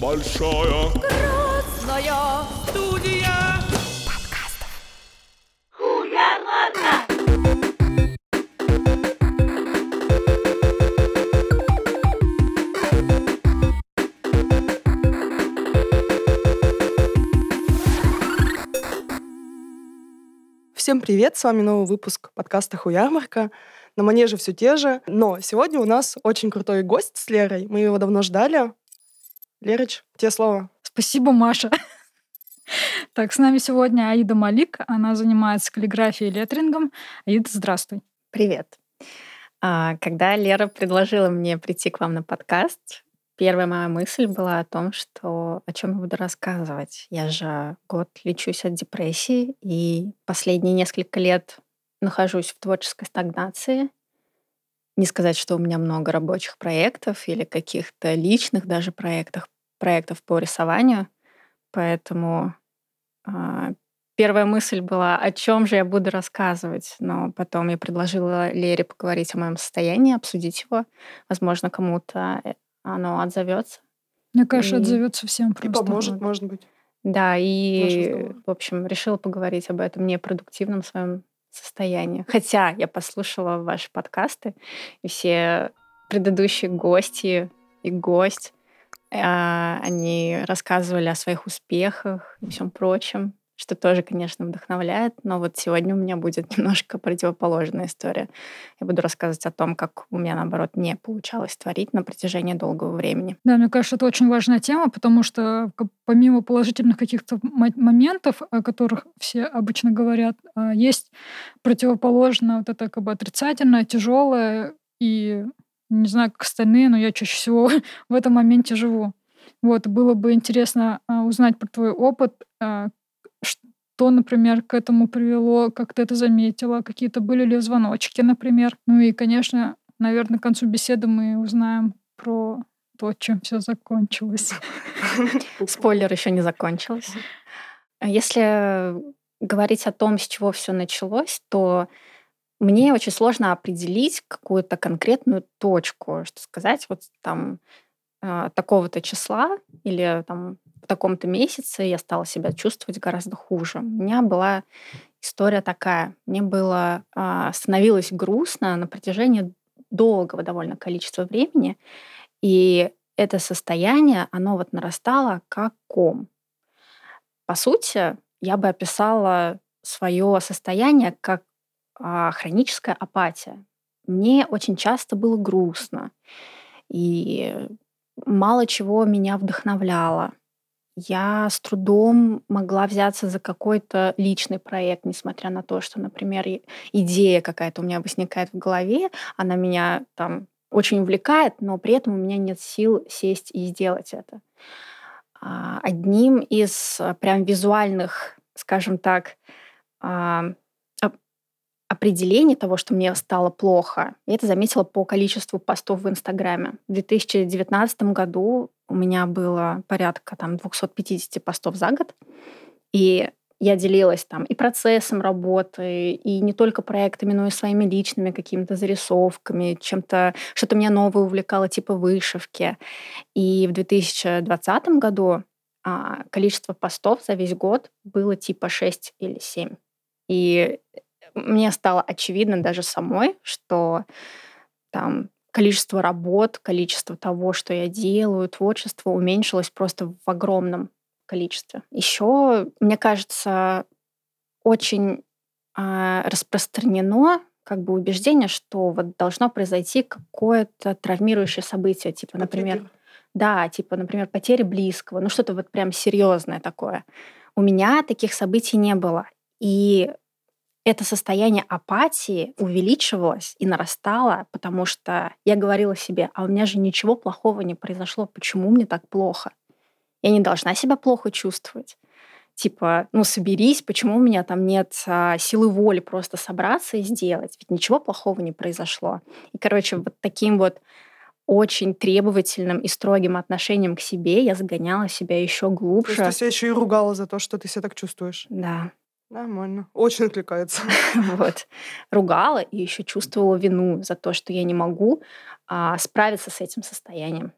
Большая Красная студия. Всем привет, с вами новый выпуск подкаста «Хуярмарка». На манеже все те же, но сегодня у нас очень крутой гость с Лерой. Мы его давно ждали. Лерыч, тебе слово. Спасибо, Маша. Так, с нами сегодня Аида Малик. Она занимается каллиграфией и леттерингом. Аида, здравствуй. Привет. А, Когда Лера предложила мне прийти к вам на подкаст, первая моя мысль была о том, что о чем я буду рассказывать. Я же год лечусь от депрессии, и последние несколько лет нахожусь в творческой стагнации. Не сказать, что у меня много рабочих проектов или каких-то личных даже проектов, проектов по рисованию. Поэтому а, первая мысль была, о чем же я буду рассказывать. Но потом я предложила Лере поговорить о моем состоянии, обсудить его. Возможно, кому-то э, оно отзовется. Мне кажется, И- отзовется всем И просто. поможет, может быть. Да, и, в общем, решила поговорить об этом непродуктивном своем состоянии. Хотя я послушала ваши подкасты, и все предыдущие гости и гость, а, они рассказывали о своих успехах и всем прочем, что тоже, конечно, вдохновляет. Но вот сегодня у меня будет немножко противоположная история. Я буду рассказывать о том, как у меня, наоборот, не получалось творить на протяжении долгого времени. Да, мне кажется, это очень важная тема, потому что помимо положительных каких-то мо- моментов, о которых все обычно говорят, а, есть противоположно вот это как бы отрицательное, тяжелое и не знаю, как остальные, но я чаще всего в этом моменте живу. Вот, было бы интересно а, узнать про твой опыт, а, что, например, к этому привело, как ты это заметила, какие-то были ли звоночки, например. Ну и, конечно, наверное, к концу беседы мы узнаем про то, чем все закончилось. Спойлер еще не закончился. Если говорить о том, с чего все началось, то мне очень сложно определить какую-то конкретную точку, что сказать, вот там э, такого-то числа или там в таком-то месяце я стала себя чувствовать гораздо хуже. У меня была история такая. Мне было а, становилось грустно на протяжении долгого довольно количества времени, и это состояние, оно вот нарастало как ком. По сути, я бы описала свое состояние как а, хроническая апатия. Мне очень часто было грустно, и мало чего меня вдохновляло. Я с трудом могла взяться за какой-то личный проект, несмотря на то, что, например, идея какая-то у меня возникает в голове, она меня там очень увлекает, но при этом у меня нет сил сесть и сделать это. А, Одним из а, прям визуальных, скажем так, а, оп- определений того, что мне стало плохо, я это заметила по количеству постов в Инстаграме. В 2019 году у меня было порядка там 250 постов за год, и я делилась там и процессом работы, и не только проектами, но и своими личными какими-то зарисовками, чем-то, что-то меня новое увлекало, типа вышивки. И в 2020 году а, количество постов за весь год было типа 6 или 7. И мне стало очевидно даже самой, что там количество работ, количество того, что я делаю, творчество уменьшилось просто в огромном количестве. Еще, мне кажется, очень а, распространено как бы убеждение, что вот должно произойти какое-то травмирующее событие, типа, например, да, типа, например, потери близкого, ну что-то вот прям серьезное такое. У меня таких событий не было. И это состояние апатии увеличивалось и нарастало, потому что я говорила себе, а у меня же ничего плохого не произошло, почему мне так плохо? Я не должна себя плохо чувствовать. Типа, ну соберись, почему у меня там нет а, силы воли просто собраться и сделать? Ведь ничего плохого не произошло. И, короче, вот таким вот очень требовательным и строгим отношением к себе я загоняла себя еще То есть глубже. ты себя еще и ругала за то, что ты себя так чувствуешь. Да. Нормально. Очень откликается. вот, ругала и еще чувствовала вину за то, что я не могу а, справиться с этим состоянием.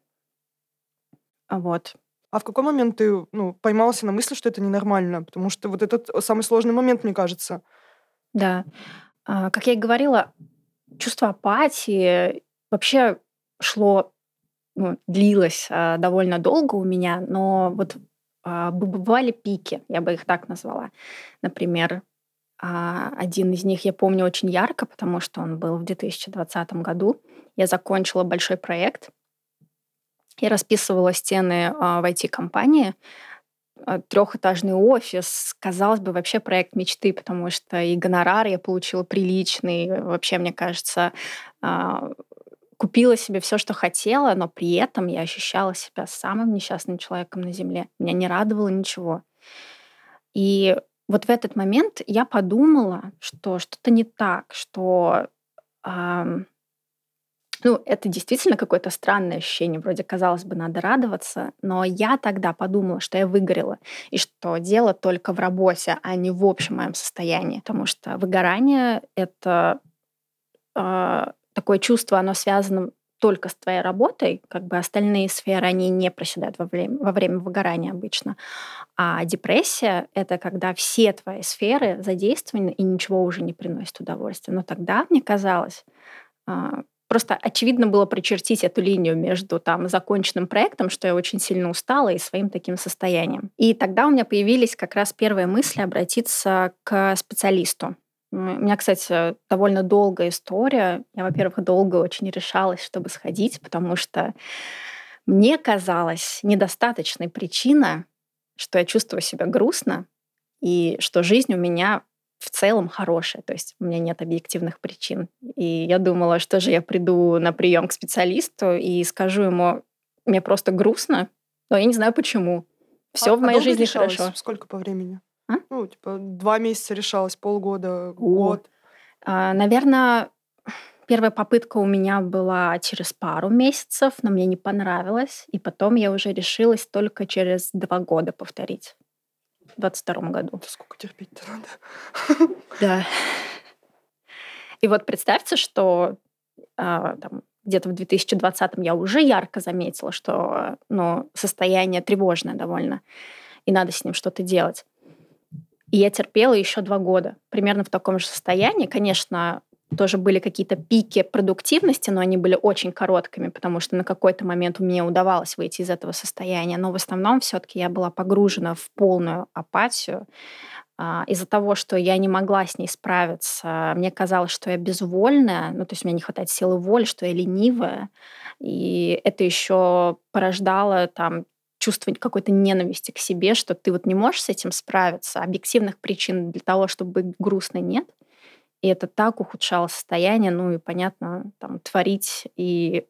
А Вот. А в какой момент ты ну, поймался на мысли, что это ненормально? Потому что вот этот самый сложный момент, мне кажется. Да. А, как я и говорила, чувство апатии вообще шло, ну, длилось а, довольно долго у меня, но вот бывали пики, я бы их так назвала. Например, а, один из них я помню очень ярко, потому что он был в 2020 году. Я закончила большой проект и расписывала стены а, в IT-компании. Трехэтажный офис, казалось бы, вообще проект мечты, потому что и гонорар я получила приличный. Вообще, мне кажется, купила себе все, что хотела, но при этом я ощущала себя самым несчастным человеком на Земле. Меня не радовало ничего. И вот в этот момент я подумала, что что-то не так, что эм, ну, это действительно какое-то странное ощущение. Вроде, казалось бы, надо радоваться, но я тогда подумала, что я выгорела, и что дело только в работе, а не в общем моем состоянии. Потому что выгорание — это э, такое чувство, оно связано только с твоей работой, как бы остальные сферы, они не проседают во время, во время выгорания обычно. А депрессия — это когда все твои сферы задействованы и ничего уже не приносит удовольствия. Но тогда, мне казалось, а, просто очевидно было прочертить эту линию между там законченным проектом, что я очень сильно устала, и своим таким состоянием. И тогда у меня появились как раз первые мысли обратиться к специалисту. У меня, кстати, довольно долгая история. Я, во-первых, долго очень решалась, чтобы сходить, потому что мне казалось недостаточной причина, что я чувствую себя грустно, и что жизнь у меня в целом хорошая, то есть у меня нет объективных причин. И я думала, что же я приду на прием к специалисту и скажу ему, мне просто грустно, но я не знаю почему. Все а, в моей а жизни решалась? хорошо. Сколько по времени? А? Ну, типа, два месяца решалось, полгода, год. А, наверное, первая попытка у меня была через пару месяцев, но мне не понравилось. И потом я уже решилась только через два года повторить. В 22 году. Это сколько терпеть-то надо? Да. И вот представьте, что а, там, где-то в 2020 я уже ярко заметила, что ну, состояние тревожное довольно, и надо с ним что-то делать. И я терпела еще два года, примерно в таком же состоянии. Конечно, тоже были какие-то пики продуктивности, но они были очень короткими, потому что на какой-то момент мне удавалось выйти из этого состояния. Но в основном все-таки я была погружена в полную апатию. А, из-за того, что я не могла с ней справиться, мне казалось, что я безвольная, ну, то есть у меня не хватает силы воли, что я ленивая. И это еще порождало там чувство какой-то ненависти к себе, что ты вот не можешь с этим справиться. Объективных причин для того, чтобы быть грустной, нет. И это так ухудшало состояние, ну и, понятно, там, творить и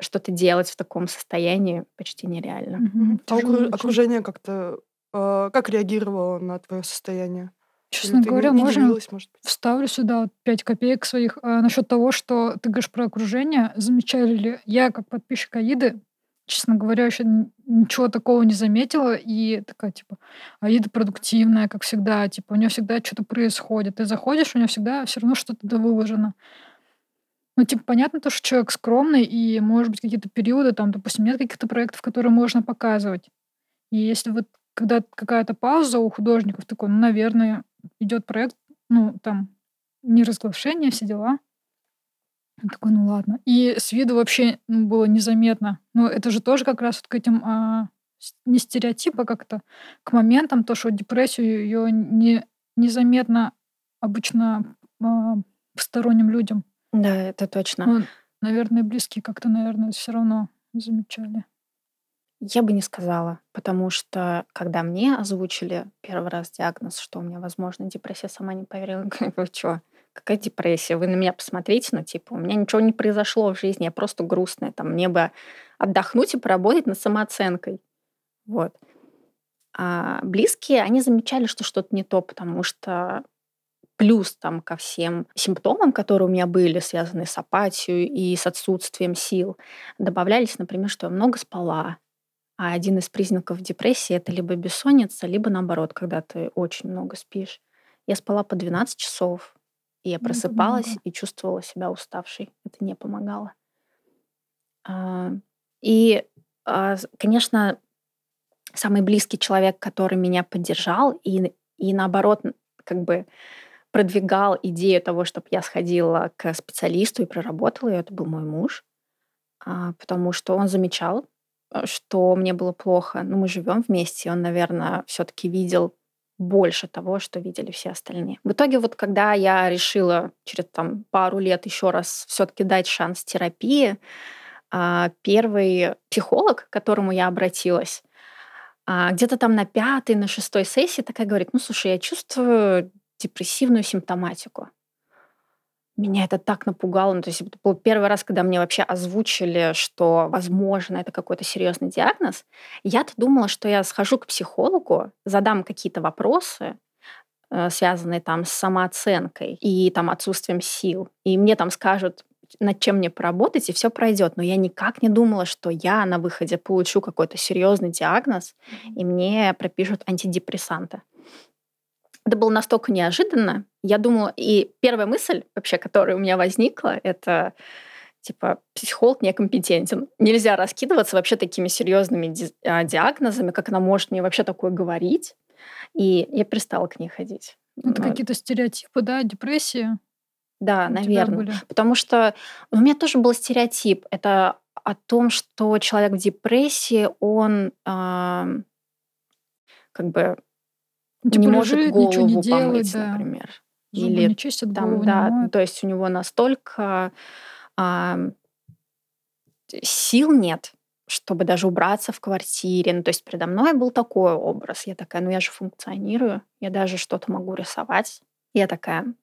что-то делать в таком состоянии почти нереально. Mm-hmm. А окру- окружение как-то э, как реагировало на твое состояние? Честно говоря, можно вставлю сюда вот 5 копеек своих э, насчет того, что ты говоришь про окружение. Замечали ли я, как подписчик Аиды, честно говоря, еще ничего такого не заметила. И такая, типа, Аида продуктивная, как всегда. Типа, у нее всегда что-то происходит. Ты заходишь, у нее всегда все равно что-то выложено. Ну, типа, понятно то, что человек скромный, и, может быть, какие-то периоды, там, допустим, нет каких-то проектов, которые можно показывать. И если вот когда какая-то пауза у художников такой, ну, наверное, идет проект, ну, там, не разглашение, все дела, такой, ну ладно. И с виду вообще ну, было незаметно. Но это же тоже как раз вот к этим а, не стереотипа как-то, к моментам, то, что депрессию ее не, незаметно обычно а, посторонним людям. Да, это точно. Ну, наверное, близкие как-то, наверное, все равно замечали. Я бы не сказала, потому что когда мне озвучили первый раз диагноз, что у меня, возможно, депрессия, сама не поверила. Вы что? Какая депрессия, вы на меня посмотрите, ну, типа, у меня ничего не произошло в жизни, я просто грустная, там, мне бы отдохнуть и поработать над самооценкой. Вот. А близкие, они замечали, что что-то не то, потому что плюс там ко всем симптомам, которые у меня были, связанные с апатией и с отсутствием сил, добавлялись, например, что я много спала. А один из признаков депрессии это либо бессонница, либо наоборот, когда ты очень много спишь. Я спала по 12 часов, и я просыпалась и чувствовала себя уставшей. Это не помогало. А, и, а, конечно, самый близкий человек, который меня поддержал и, и наоборот, как бы продвигал идею того, чтобы я сходила к специалисту и проработала ее, это был мой муж, а, потому что он замечал, э, что мне было плохо. Ну, мы живем вместе, он, наверное, все-таки видел больше того, что видели все остальные. В итоге вот когда я решила через там пару лет еще раз все-таки дать шанс терапии, а, первый психолог, к которому я обратилась, а, где-то там на пятой, на шестой сессии такая говорит, ну слушай, я чувствую депрессивную симптоматику. Меня это так напугало. Ну, то есть это был первый раз, когда мне вообще озвучили, что, возможно, это какой-то серьезный диагноз. Я-то думала, что я схожу к психологу, задам какие-то вопросы, э, связанные там с самооценкой и там отсутствием сил. И мне там скажут, над чем мне поработать, и все пройдет. Но я никак не думала, что я на выходе получу какой-то серьезный диагноз, и мне пропишут антидепрессанты. Это было настолько неожиданно. Я думала, и первая мысль вообще, которая у меня возникла, это типа психолог некомпетентен. Нельзя раскидываться вообще такими серьезными ди- а, диагнозами, как она может мне вообще такое говорить. И я перестала к ней ходить. Это Вот. какие-то стереотипы, да, депрессия. Да, у наверное. были. Потому что у меня тоже был стереотип. Это о том, что человек в депрессии, он ам, как бы Ну, типа не может лежит, ничего голову не делает, помыть, да. например. Зубы Или не чистят, там, голову да, не то есть у него настолько ам, сил нет, чтобы даже убраться в квартире. Ну, то есть передо мной был такой образ. Я такая, ну я же функционирую, я даже что-то могу рисовать. Я такая,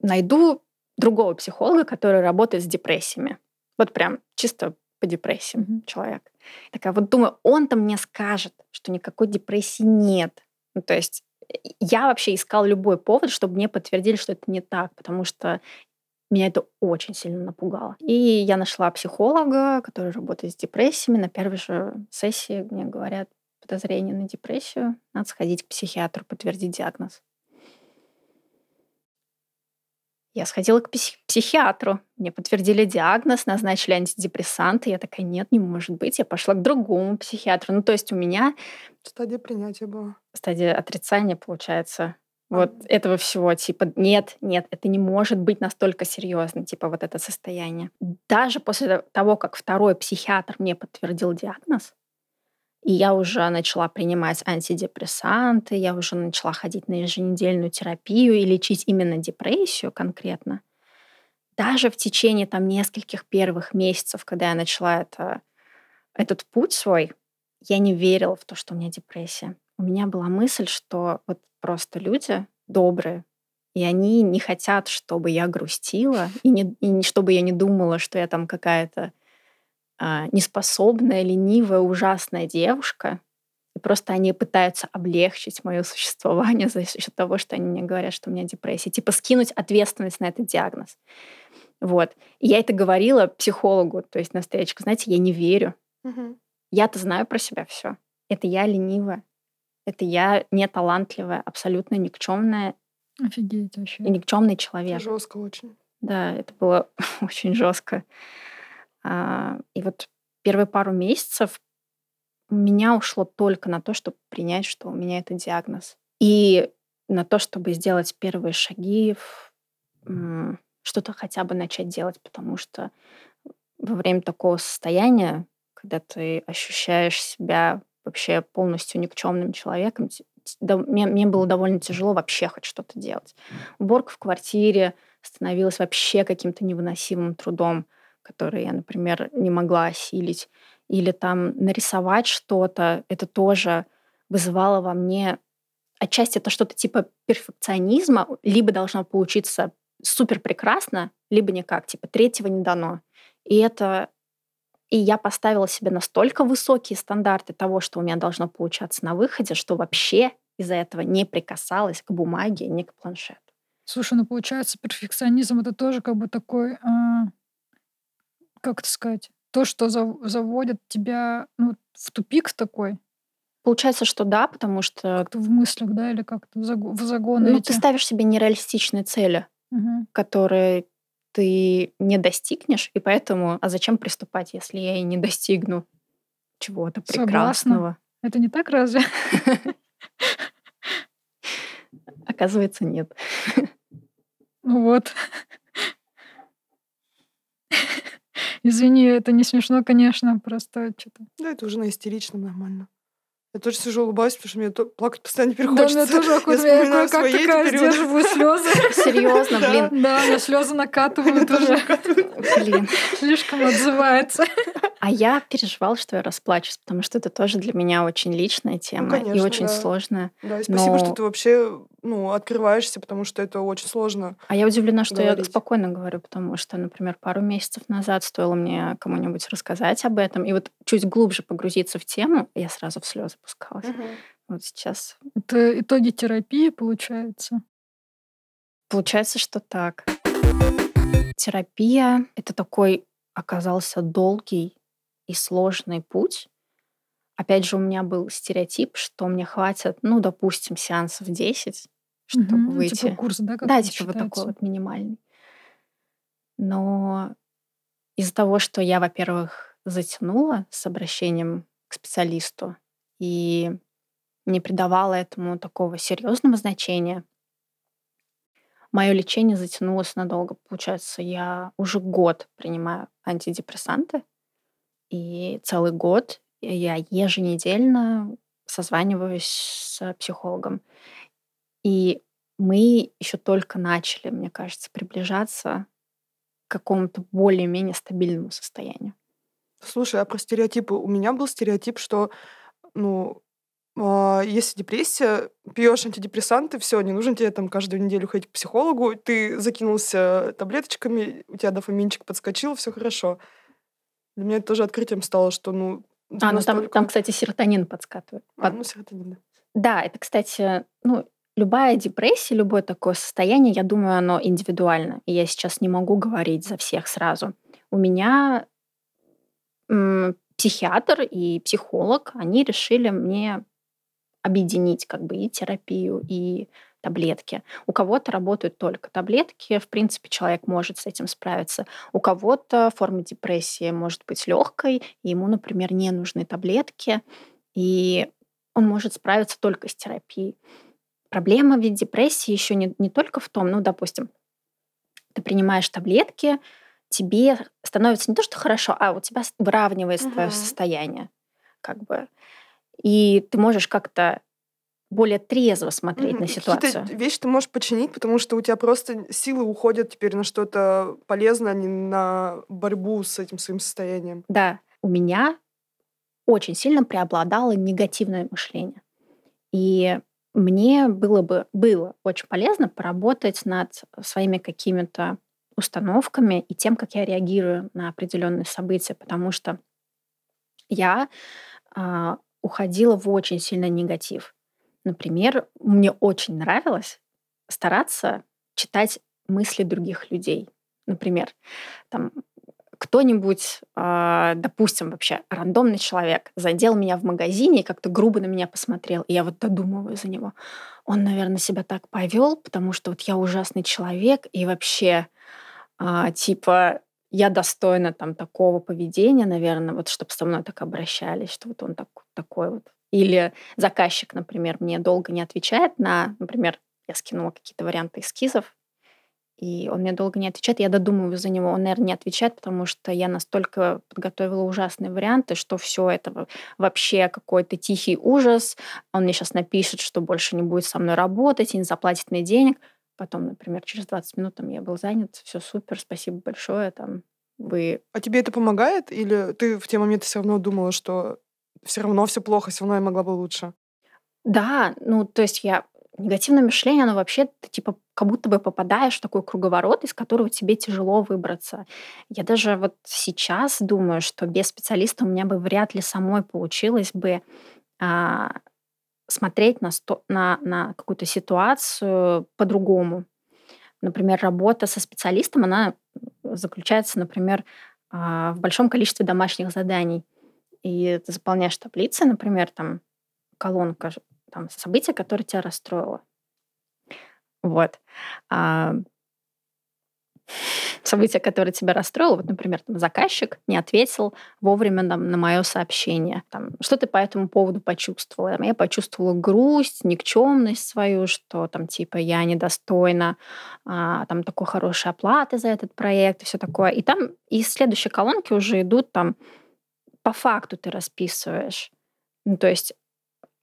найду другого психолога, который работает с депрессиями. Вот прям чисто по депрессиям Мгм. человек. Такая вот думаю, он-то мне скажет, что никакой депрессии нет. Ну, то есть я вообще искала любой повод, чтобы мне подтвердили, что это не так, потому что меня это очень сильно напугало. И я нашла психолога, который работает с депрессиями. На первой же сессии мне говорят подозрение на депрессию. Надо сходить к психиатру, подтвердить диагноз. Я сходила к псих- психиатру. Мне подтвердили диагноз, назначили антидепрессанты. Я такая, нет, не может быть. Я пошла к другому психиатру. Ну, то есть у меня Стадия принятия была. стадия отрицания, получается, вот этого всего, типа, нет, нет, это не может быть настолько серьезно, типа, вот это состояние. Даже после того, как второй психиатр мне подтвердил диагноз, и я уже начала принимать антидепрессанты, я уже начала ходить на еженедельную терапию и лечить именно депрессию конкретно. Даже в течение там нескольких первых месяцев, когда я начала это, этот путь свой, я не верила в то, что у меня депрессия. У меня была мысль, что вот просто люди добрые, и они не хотят, чтобы я грустила, и, не, и чтобы я не думала, что я там какая-то неспособная, ленивая, ужасная девушка. И просто они пытаются облегчить мое существование за счет того, что они мне говорят, что у меня депрессия. Типа скинуть ответственность на этот диагноз. Вот. И я это говорила психологу, то есть на встречку. Знаете, я не верю. Мгм. Я-то знаю про себя все. Это я ленивая. Это я неталантливая, абсолютно никчемная Офигеть вообще. и никчемный человек. Жестко очень. Да, это было очень жестко. А, И вот первые пару месяцев у меня ушло только на то, чтобы принять, что у меня это диагноз. И на то, чтобы сделать первые шаги, что-то хотя бы начать делать, потому что во время такого состояния, когда ты ощущаешь себя вообще полностью никчемным человеком, мне, мне было довольно тяжело вообще хоть что-то делать. Уборка в квартире становилась вообще каким-то невыносимым трудом, который я, например, не могла осилить. Или там нарисовать что-то, это тоже вызывало во мне отчасти это что-то типа перфекционизма, либо должно получиться супер прекрасно, либо никак, типа третьего не дано. И это и я поставила себе настолько высокие стандарты того, что у меня должно получаться на выходе, что вообще из-за этого не прикасалась к бумаге, ни к планшету. Слушай, ну получается, перфекционизм это тоже как бы такой, а, как это сказать, то, что зав- заводит тебя ну, в тупик такой, Получается, что да, потому что как-то в мыслях, да, или как-то в, заго- в загоны ну, эти. ты ставишь себе нереалистичные цели, Мгм. которые ты не достигнешь, и поэтому, а зачем приступать, если я и не достигну чего-то Согласна. прекрасного? Это не так разве? Оказывается, нет. Вот. Извини, это не смешно, конечно, просто что-то. Да, это уже на истеричном нормально. Я тоже сижу, улыбаюсь, потому что мне плакать постоянно теперь Да, хочется. мне тоже Я я как такая периоды. сдерживаю слезы. Серьезно, блин. Да, мне слезы накатывают уже. Блин. Слишком отзывается. А я переживала, что я расплачусь, потому что это тоже для меня очень личная тема и конечно, очень да. сложная. Да, и спасибо, что Но- ты вообще ну, открываешься, потому что это очень сложно. А я удивлена, что я Говорить. спокойно говорю, потому что, например, пару месяцев назад стоило мне кому-нибудь рассказать об этом, и вот чуть глубже погрузиться в тему, я сразу в слезы пускалась. Вот сейчас Это итоги терапии, получается. получается, что так. Терапия — это такой оказался долгий и сложный путь. Опять же, у меня был стереотип, что мне хватит, ну, допустим, сеансов 10, чтобы Мгм. выйти. Типа курс, да? как Да, типа вот такой считается? вот минимальный. Но из-за того, что я, во-первых, затянула с обращением к специалисту и не придавала этому такого серьезного значения, мое лечение затянулось надолго. Получается, я уже год принимаю антидепрессанты, и целый год я еженедельно созваниваюсь с психологом. И мы еще только начали, мне кажется, приближаться к какому-то более-менее стабильному состоянию. Слушай, а про стереотипы? У меня был стереотип, что, ну, а, если депрессия, пьешь антидепрессанты, все, не нужно тебе там каждую неделю ходить к психологу, ты закинулся таблеточками, у тебя дофаминчик подскочил, все хорошо. Для меня это тоже открытием стало, что, ну, А, ну там, там, кстати, серотонин подскатывает. А, ну, серотонин, да. Да, это, кстати, ну, любая депрессия, любое такое состояние, я думаю, оно индивидуально. И я сейчас не могу говорить за всех сразу. У меня м, психиатр и психолог, они решили мне объединить как бы и терапию, и таблетки. У кого-то работают только таблетки, в принципе, человек может с этим справиться. У кого-то форма депрессии может быть легкой, и ему, например, не нужны таблетки, и он может справиться только с терапией. Проблема ведь депрессии еще не, не только в том, ну, допустим, ты принимаешь таблетки, тебе становится не то, что хорошо, а у тебя выравнивается твое Мгм. состояние, как бы. И ты можешь как-то более трезво смотреть Мгм. на ситуацию. Какие-то вещи ты можешь починить, потому что у тебя просто силы уходят теперь на что-то полезное, а не на борьбу с этим своим состоянием. Да, у меня очень сильно преобладало негативное мышление. И мне было бы было очень полезно поработать над своими какими-то установками и тем, как я реагирую на определенные события, потому что я а, уходила в очень сильный негатив. Например, мне очень нравилось стараться читать мысли других людей. Например, там кто-нибудь, а, допустим, вообще рандомный человек задел меня в магазине и как-то грубо на меня посмотрел, и я вот додумываю за него. Он, наверное, себя так повел, потому что вот я ужасный человек, и вообще, а, типа, я достойна там такого поведения, наверное, вот чтобы со мной так обращались, что вот он так, такой вот. Или заказчик, например, мне долго не отвечает на, например, я скинула какие-то варианты эскизов, и он мне долго не отвечает. Я додумываю за него. Он, наверное, не отвечает, потому что я настолько подготовила ужасные варианты, что все это во- вообще какой-то тихий ужас. Он мне сейчас напишет, что больше не будет со мной работать и не заплатит мне денег. Потом, например, через 20 минут там я был занят, все супер, спасибо большое, там вы А тебе это помогает? Или ты в те моменты все равно думала, что все равно все плохо, все равно я могла бы лучше? Да, ну, то есть я... Негативное мышление, оно вообще, ты типа как будто бы попадаешь в такой круговорот, из которого тебе тяжело выбраться. Я даже вот сейчас думаю, что без специалиста у меня бы вряд ли самой получилось бы а, смотреть на, сто- на, на какую-то ситуацию по-другому. Например, работа со специалистом, она заключается, например, а, в большом количестве домашних заданий. И ты заполняешь таблицы, например, там колонка там события, которое тебя расстроило. Вот. А, событие, которое тебя расстроило, вот, например, там, заказчик не ответил вовремя там, на мое сообщение. Там, что ты по этому поводу почувствовала? Я почувствовала грусть, никчемность свою, что там типа я недостойна а, там такой хорошей оплаты за этот проект и все такое. И там из следующей колонки уже идут там по факту ты расписываешь. Ну, то есть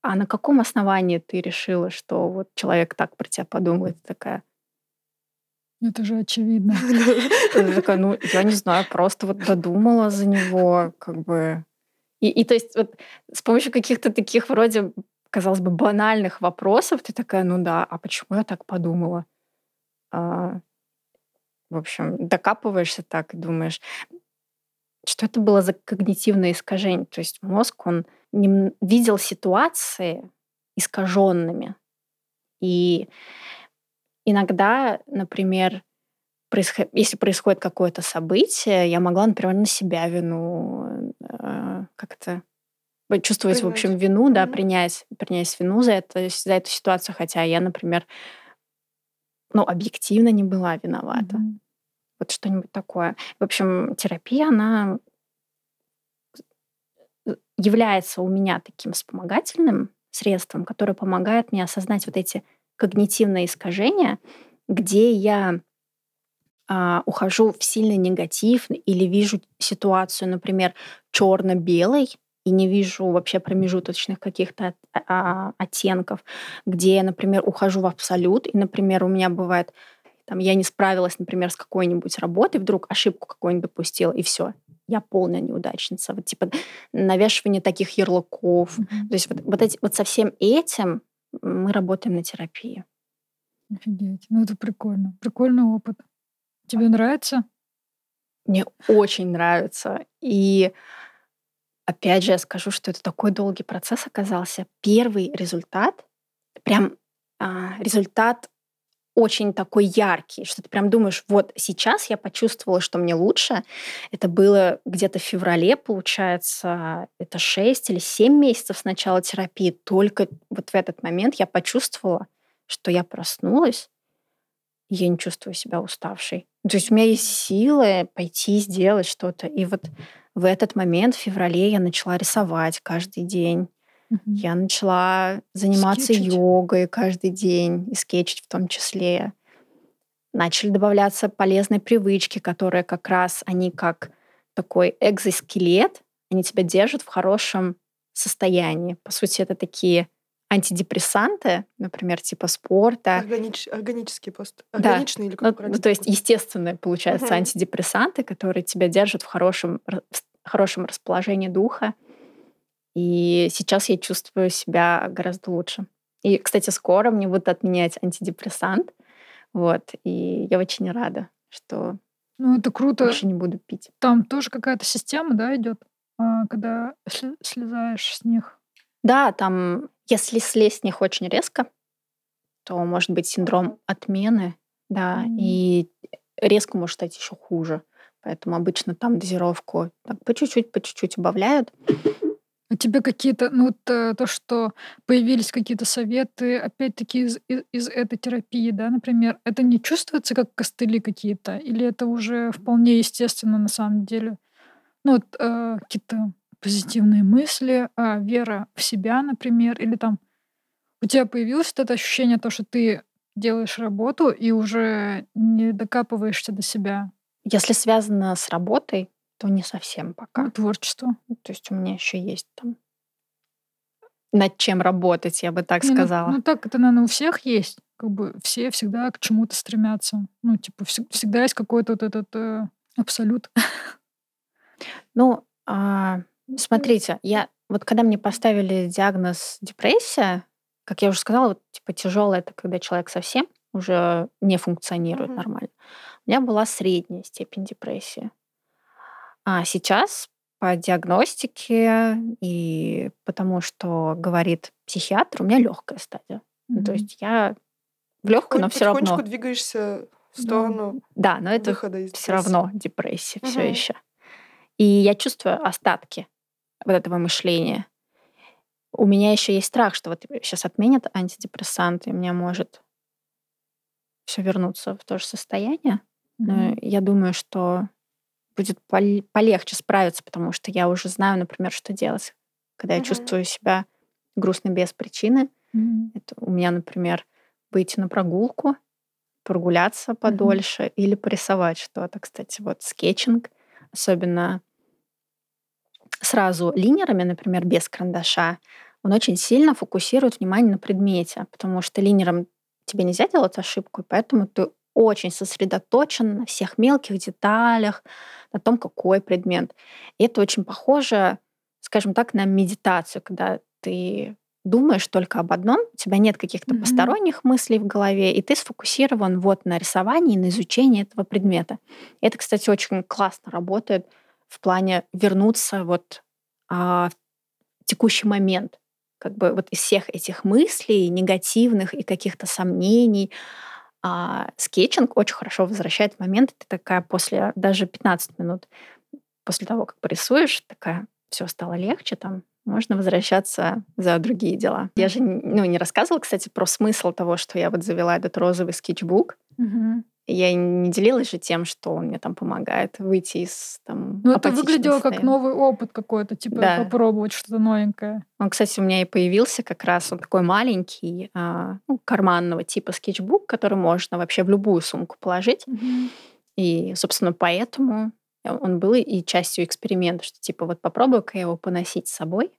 а на каком основании ты решила, что вот человек так про тебя подумает? Такая, это же очевидно. такая, ну, я не знаю, просто вот додумала за него, как бы. И, и то есть вот с помощью каких-то таких вроде, казалось бы, банальных вопросов ты такая, ну да, а почему я так подумала? А, в общем, докапываешься так и думаешь, что это было за когнитивное искажение. То есть мозг, он не видел ситуации искаженными. И Иногда, например, происход... если происходит какое-то событие, я могла, например, на себя вину э, как-то чувствовать, принять. в общем, вину, mm-hmm. да, принять, принять вину за, это, за эту ситуацию, хотя я, например, ну, объективно не была виновата. Mm-hmm. Вот что-нибудь такое. В общем, терапия, она является у меня таким вспомогательным средством, которое помогает мне осознать вот эти когнитивное искажение, где я а, ухожу в сильный негатив или вижу ситуацию, например, черно-белой, и не вижу вообще промежуточных каких-то а, оттенков, где я, например, ухожу в абсолют, и, например, у меня бывает, там, я не справилась, например, с какой-нибудь работой, вдруг ошибку какую-нибудь допустила, и все, я полная неудачница. Вот типа навешивание таких ярлыков. Mm-hmm. То есть вот, вот, эти, вот со всем этим мы работаем на терапии. Офигеть. Ну, это прикольно. Прикольный опыт. Тебе нравится? Мне очень нравится. И опять же, я скажу, что это такой долгий процесс оказался. Первый результат, прям а, результат очень такой яркий, что ты прям думаешь, вот сейчас я почувствовала, что мне лучше. Это было где-то в феврале, получается, это 6 или 7 месяцев с начала терапии. Только вот в этот момент я почувствовала, что я проснулась, и я не чувствую себя уставшей. То есть у меня есть силы пойти сделать что-то. И вот в этот момент, в феврале, я начала рисовать каждый день. Угу. Я начала заниматься скетчить. йогой каждый день, и скетчить в том числе. Начали добавляться полезные привычки, которые как раз, они как такой экзоскелет, они тебя держат в хорошем состоянии. По сути, это такие антидепрессанты, например, типа спорта. Органич, органические просто. Органичные да. или как ну, ну, То есть естественные, получается, угу. антидепрессанты, которые тебя держат в хорошем, в хорошем расположении духа. И сейчас я чувствую себя гораздо лучше. И, кстати, скоро мне будут отменять антидепрессант. Вот. И я очень рада, что ну, это круто. больше не буду пить. Там тоже какая-то система, да, идет, а, когда слезаешь с них. Да, там, если слезть с них очень резко, то может быть синдром отмены, да, mm-hmm. и резко может стать еще хуже. Поэтому обычно там дозировку так по чуть-чуть, по чуть-чуть убавляют. А тебе какие-то, ну, то, то, что появились какие-то советы, опять-таки, из, из, из этой терапии, да, например, это не чувствуется как костыли какие-то? Или это уже вполне естественно на самом деле? Ну, вот э, какие-то позитивные мысли, э, вера в себя, например, или там у тебя появилось вот это ощущение, то, что ты делаешь работу и уже не докапываешься до себя? Если связано с работой, то не совсем пока. Ну, творчество. То есть у меня еще есть там над чем работать, я бы так не, ну, сказала. Ну, ну так это, наверное, у всех есть. Как бы все всегда к чему-то стремятся. Ну, типа, вс- всегда есть какой-то вот этот э, абсолют. Ну, а, смотрите, я вот когда мне поставили диагноз депрессия, как я уже сказала, вот, типа тяжелая это когда человек совсем уже не функционирует mm-hmm. нормально. У меня была средняя степень депрессии. А сейчас по диагностике и потому, что говорит психиатр, у меня легкая стадия. Mm-hmm. То есть я в легкую, но все равно. Потихонечку двигаешься в сторону. Да, но это все равно депрессия mm-hmm. все еще. И я чувствую остатки вот этого мышления. У меня еще есть страх, что вот сейчас отменят антидепрессанты, и меня может все вернуться в то же состояние. Но Мгм. я думаю, что будет пол- полегче справиться, потому что я уже знаю, например, что делать, когда я чувствую себя грустно без причины. Мгм. Это у меня, например, выйти на прогулку, прогуляться подольше или порисовать что-то. Кстати, вот скетчинг, особенно сразу линерами, например, без карандаша, он очень сильно фокусирует внимание на предмете, потому что линером тебе нельзя делать ошибку, и поэтому ты очень сосредоточен на всех мелких деталях, на том, какой предмет. И это очень похоже, скажем так, на медитацию, когда ты думаешь только об одном, у тебя нет каких-то Мгм. посторонних мыслей в голове, и ты сфокусирован вот на рисовании, на изучении этого предмета. Это, кстати, очень классно работает в плане вернуться вот а, в текущий момент. Как бы вот из всех этих мыслей, негативных и каких-то сомнений, а, скетчинг очень хорошо возвращает момент. Ты такая после даже 15 минут после того, как порисуешь, такая, все стало легче, там можно возвращаться за другие дела. Я же ну, не рассказывала, кстати, про смысл того, что я вот завела этот розовый скетчбук. Мгм. Я не делилась же тем, что он мне там помогает выйти из там Ну, это выглядело как состояния. новый опыт какой-то, типа Да. попробовать что-то новенькое. Он, кстати, у меня и появился как раз он такой маленький, а, ну, карманного типа скетчбук, который можно вообще в любую сумку положить. И, собственно, поэтому он был и частью эксперимента, что типа вот попробую-ка я его поносить с собой,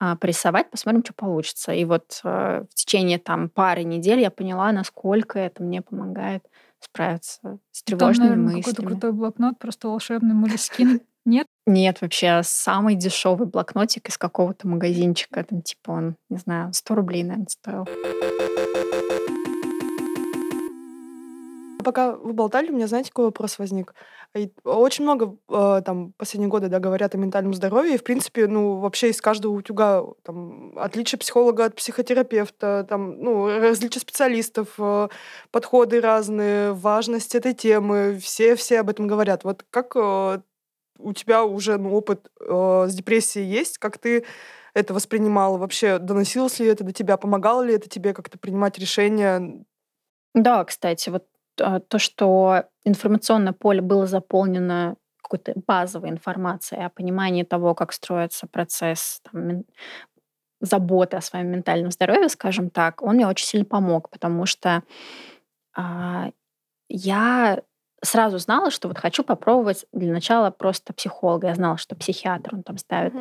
а, порисовать, посмотрим, что получится. И вот э, в течение там пары недель я поняла, насколько это мне помогает справиться с Там, тревожными наверное, какой-то мыслями. крутой блокнот, просто волшебный молескин. Нет? Нет, вообще самый дешевый блокнотик из какого-то магазинчика. Там типа он, не знаю, 100 рублей, наверное, стоил. Пока вы болтали, у меня, знаете, какой вопрос возник? Очень много э, там последние годы да, говорят о ментальном здоровье, и, в принципе, ну, вообще из каждого утюга там, отличие психолога от психотерапевта, там, ну, различия специалистов, э, подходы разные, важность этой темы, все-все об этом говорят. Вот как э, у тебя уже ну, опыт э, с депрессией есть? Как ты это воспринимала? Вообще доносилось ли это до тебя? Помогало ли это тебе как-то принимать решения? Да, кстати, вот то, что информационное поле было заполнено какой-то базовой информацией о понимании того, как строится процесс там, заботы о своем ментальном здоровье, скажем так, он мне очень сильно помог, потому что а, я сразу знала, что вот хочу попробовать для начала просто психолога. Я знала, что психиатр, он там ставит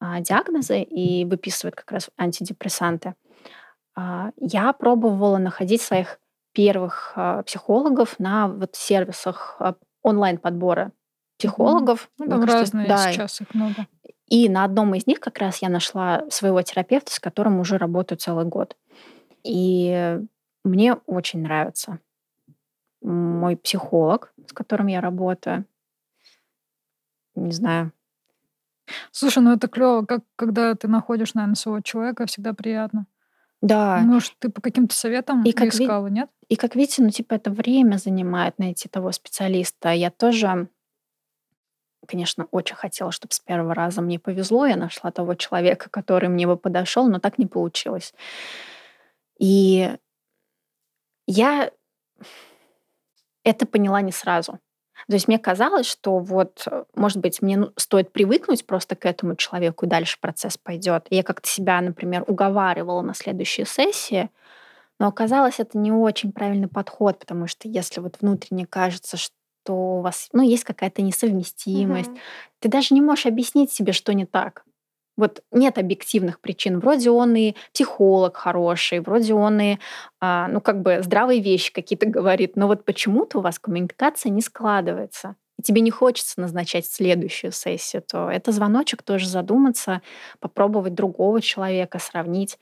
а, диагнозы и выписывает как раз антидепрессанты. А, Я пробовала находить своих первых а, психологов на вот сервисах а, онлайн-подбора психологов. Ну, Мне там разные да, сейчас их много. и на одном из них как раз я нашла своего терапевта, с которым уже работаю целый год. И мне очень нравится мой психолог, с которым я работаю. Не знаю. Слушай, ну это клево, как когда ты находишь, наверное, своего человека, всегда приятно. Да. Может, ты по каким-то советам И как ви- искала, нет? И как видите, ну типа это время занимает найти того специалиста. Я тоже, конечно, очень хотела, чтобы с первого раза мне повезло, я нашла того человека, который мне бы подошел, но так не получилось. И я это поняла не сразу. То есть мне казалось, что вот, э, может быть, мне ну, стоит привыкнуть просто к этому человеку, и дальше процесс пойдет. Я как-то себя, например, уговаривала на следующие сессии, но оказалось, это не очень правильный подход, потому что если вот внутренне кажется, что у вас ну, есть какая-то несовместимость, ты даже не можешь объяснить себе, что не так. Вот нет объективных причин. Вроде он и психолог хороший, вроде он и, а, ну, как бы здравые вещи какие-то говорит, но вот почему-то у вас коммуникация не складывается, и тебе не хочется назначать следующую сессию, то это звоночек тоже задуматься, попробовать другого человека, сравнить.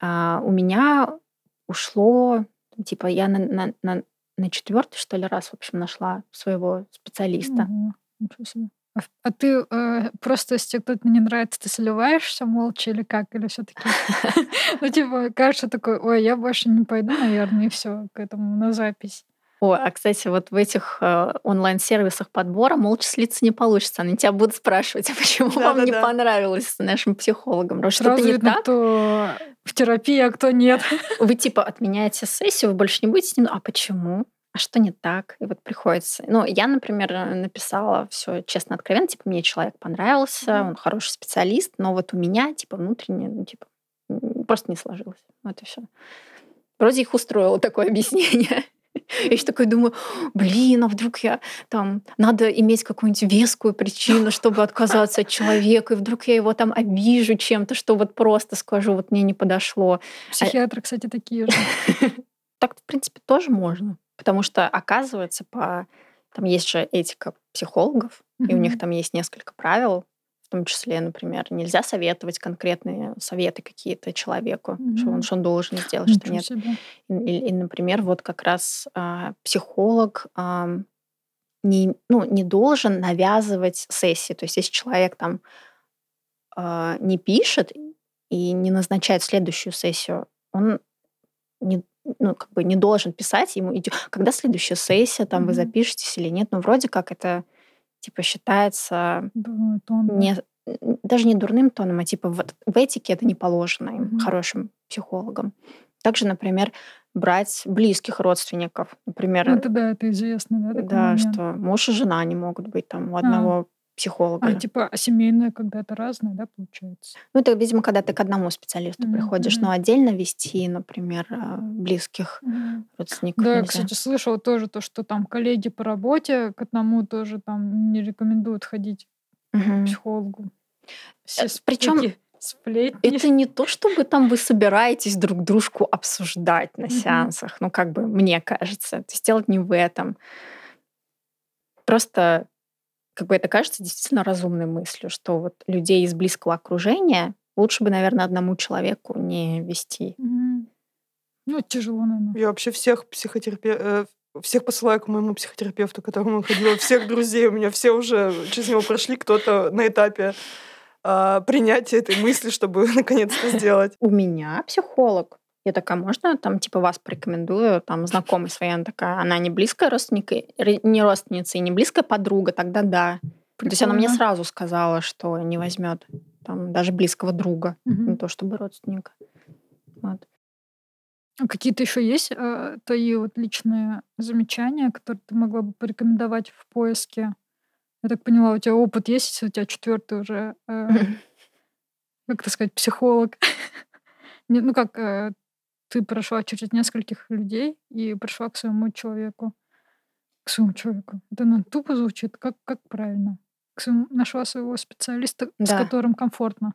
А, у меня ушло, типа, я на, на, на, на четвертый, что ли, раз, в общем, нашла своего специалиста. Мгм. Ничего себе. А, ты э, просто, если кто-то не нравится, ты сливаешься молча или как? Или все таки Ну, типа, кажется такой, ой, я больше не пойду, наверное, и все к этому на запись. О, а, кстати, вот в этих э, онлайн-сервисах подбора молча слиться не получится. Они тебя будут спрашивать, а почему вам не Да-да-да. понравилось с нашим психологом? Что-то Сразу не видно, так? кто в терапии, а кто нет. Вы типа отменяете сессию, вы больше не будете с ним? А почему? А что не так? И вот приходится... Ну, я, например, написала все честно, откровенно, типа, мне человек понравился, mm-hmm. он хороший специалист, но вот у меня, типа, внутренне, ну, типа, просто не сложилось. Вот и все. Вроде их устроило такое объяснение. Я еще такой думаю, блин, а вдруг я там, надо иметь какую-нибудь вескую причину, чтобы отказаться от человека, и вдруг я его там обижу чем-то, что вот просто скажу, вот мне не подошло. А Психиатры, кстати, такие же. Так, в принципе, тоже можно. Потому что, оказывается, по... там есть же этика психологов, и у них там есть несколько правил, в том числе, например, нельзя советовать конкретные советы какие-то человеку, mm-hmm. что, он, что он должен сделать, Ничего что нет. И, и, и, например, вот как раз а, психолог а, не, ну, не должен навязывать сессии. То есть если человек там а, не пишет и не назначает следующую сессию, он не, ну, как бы не должен писать ему, идет, когда следующая сессия, там mm-hmm. вы запишетесь или нет. Но вроде как это типа считается Дурной тон, не, даже не дурным тоном, а типа вот в этике это не положено им, mm-hmm. хорошим психологам. Также, например, брать близких родственников. Например, ну, это да, это известно, да? Да, момент. что муж и жена не могут быть там у а. одного а. Психолога. А типа а семейное, когда это разное, да, получается? Ну, это, видимо, когда ты к одному специалисту mm-hmm. приходишь, но отдельно вести, например, а, близких mm-hmm. родственников. Да, я, кстати, слышала тоже то, что там коллеги по работе к одному тоже там не рекомендуют ходить mm-hmm. к психологу. Все Причем сплетни. Это не то, чтобы там вы собираетесь друг дружку обсуждать на сеансах, ну, как бы, мне кажется. То есть делать не в этом. Просто как бы это кажется действительно разумной мыслью, что вот людей из близкого окружения лучше бы, наверное, одному человеку не вести. Ну, тяжело, наверное. Я вообще всех психотерапевтов э, всех посылаю к моему психотерапевту, к которому ходила, всех друзей у меня все уже через него прошли, кто-то на этапе э, принятия этой мысли, чтобы наконец-то сделать. У меня психолог. Я такая, можно там типа вас порекомендую, там знакомый своей, она такая, она не близкая родственника, не родственница и не близкая подруга, тогда да. Прикольно. То есть она мне сразу сказала, что не возьмет там даже близкого друга, угу. не то чтобы родственника. Вот. А какие-то еще есть э, твои вот личные замечания, которые ты могла бы порекомендовать в поиске я так поняла, у тебя опыт есть, у тебя четвертый уже, э, как это сказать, психолог. ну как, э, ты прошла через нескольких людей и пришла к своему человеку. К своему человеку. Это ну, тупо звучит. Как, как правильно? К своему, нашла своего специалиста, да. с которым комфортно.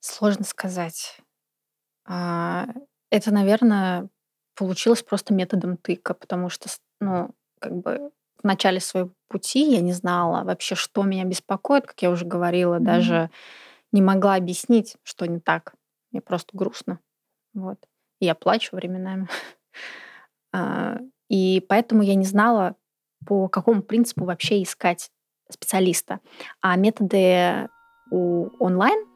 Сложно сказать. А, это, наверное, получилось просто методом тыка, потому что, ну, как бы в начале своего пути я не знала вообще, что меня беспокоит, как я уже говорила, mm-hmm. даже не могла объяснить, что не так. Мне просто грустно. Вот. Я плачу временами. А, и поэтому я не знала, по какому принципу вообще искать специалиста. А методы у онлайн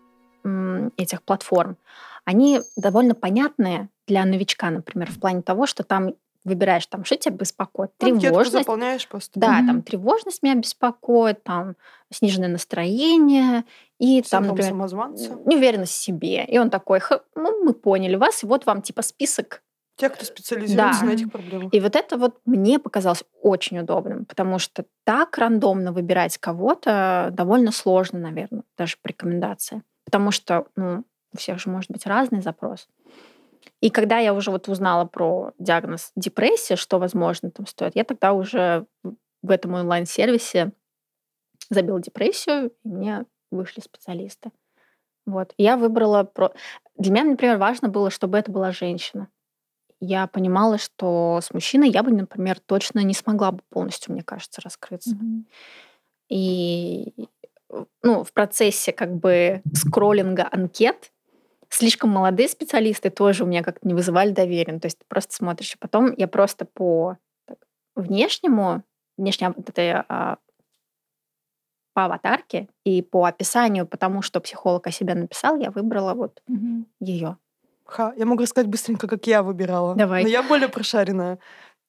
этих платформ, они довольно понятные для новичка, например, в плане того, что там выбираешь там, что тебя беспокоит. Тревожность. заполняешь просто. Да, mm-hmm. там тревожность меня беспокоит, там сниженное настроение и Синдром там, например, самозванца. неуверенность в себе. И он такой, ну, мы поняли вас, и вот вам типа список те, кто специализируется да. на этих проблемах. И вот это вот мне показалось очень удобным, потому что так рандомно выбирать кого-то довольно сложно, наверное, даже по рекомендации. Потому что ну, у всех же может быть разный запрос. И когда я уже вот узнала про диагноз депрессия, что, возможно, там стоит, я тогда уже в этом онлайн-сервисе забила депрессию, и мне вышли специалисты. Вот. Я выбрала... Про... Для меня, например, важно было, чтобы это была женщина. Я понимала, что с мужчиной я бы, например, точно не смогла бы полностью, мне кажется, раскрыться. Mm-hmm. И ну, в процессе как бы скроллинга анкет слишком молодые специалисты тоже у меня как-то не вызывали доверия. То есть ты просто смотришь. И потом я просто по так, внешнему, внешне вот этой, а, по аватарке и по описанию, потому что психолог о себе написал, я выбрала вот угу. ее. Ха, я могу рассказать быстренько, как я выбирала. Давай. Но я более прошаренная.